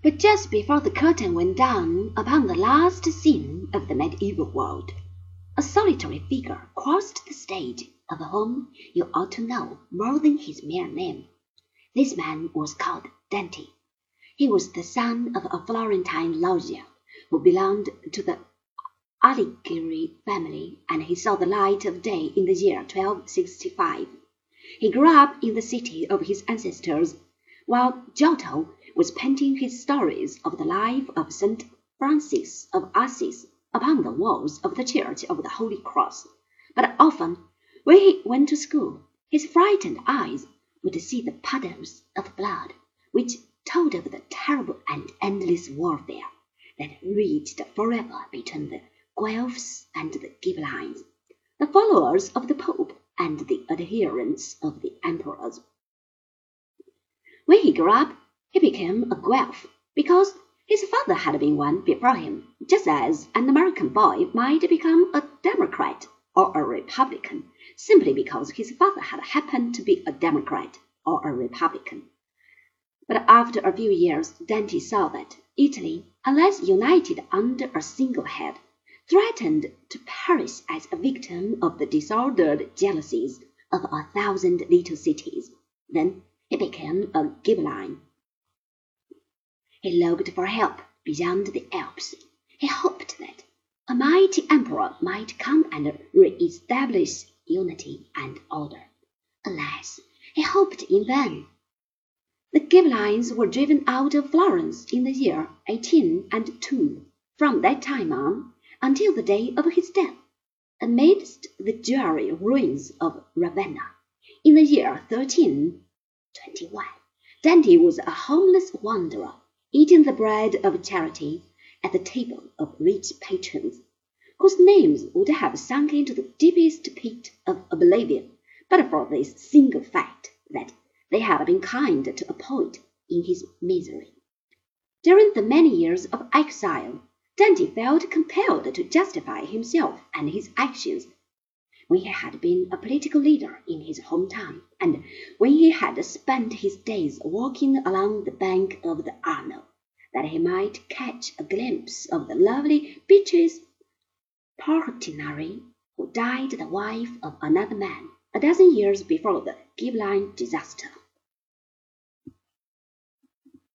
But just before the curtain went down upon the last scene of the medieval world, a solitary figure crossed the stage of whom you ought to know more than his mere name. This man was called Dante. He was the son of a Florentine loggia who belonged to the Alighieri family, and he saw the light of day in the year 1265. He grew up in the city of his ancestors, while Giotto was painting his stories of the life of Saint Francis of Assisi upon the walls of the Church of the Holy Cross. But often, when he went to school, his frightened eyes would see the puddles of blood which told of the terrible and endless warfare that raged forever between the Guelphs and the Ghibellines, the followers of the Pope and the adherents of the emperors. When he grew up, he became a Guelph because his father had been one before him, just as an American boy might become a Democrat or a Republican simply because his father had happened to be a Democrat or a Republican. But after a few years Dante saw that Italy, unless united under a single head, threatened to perish as a victim of the disordered jealousies of a thousand little cities. Then he became a Ghibelline. He looked for help beyond the Alps. He hoped that a mighty emperor might come and re-establish unity and order. Alas, he hoped in vain. The Ghibellines were driven out of Florence in the year 1802. From that time on, until the day of his death, amidst the dreary ruins of Ravenna, in the year 1321, Dante was a homeless wanderer, eating the bread of charity at the table of rich patrons, whose names would have sunk into the deepest pit of oblivion but for this single fact that they had been kind to a poet in his misery. During the many years of exile, Dante felt compelled to justify himself and his actions. When he had been a political leader in his hometown, and when he had spent his days walking along the bank of the Arno, that he might catch a glimpse of the lovely Beatrice Portinari, who died the wife of another man a dozen years before the Ghibelline disaster.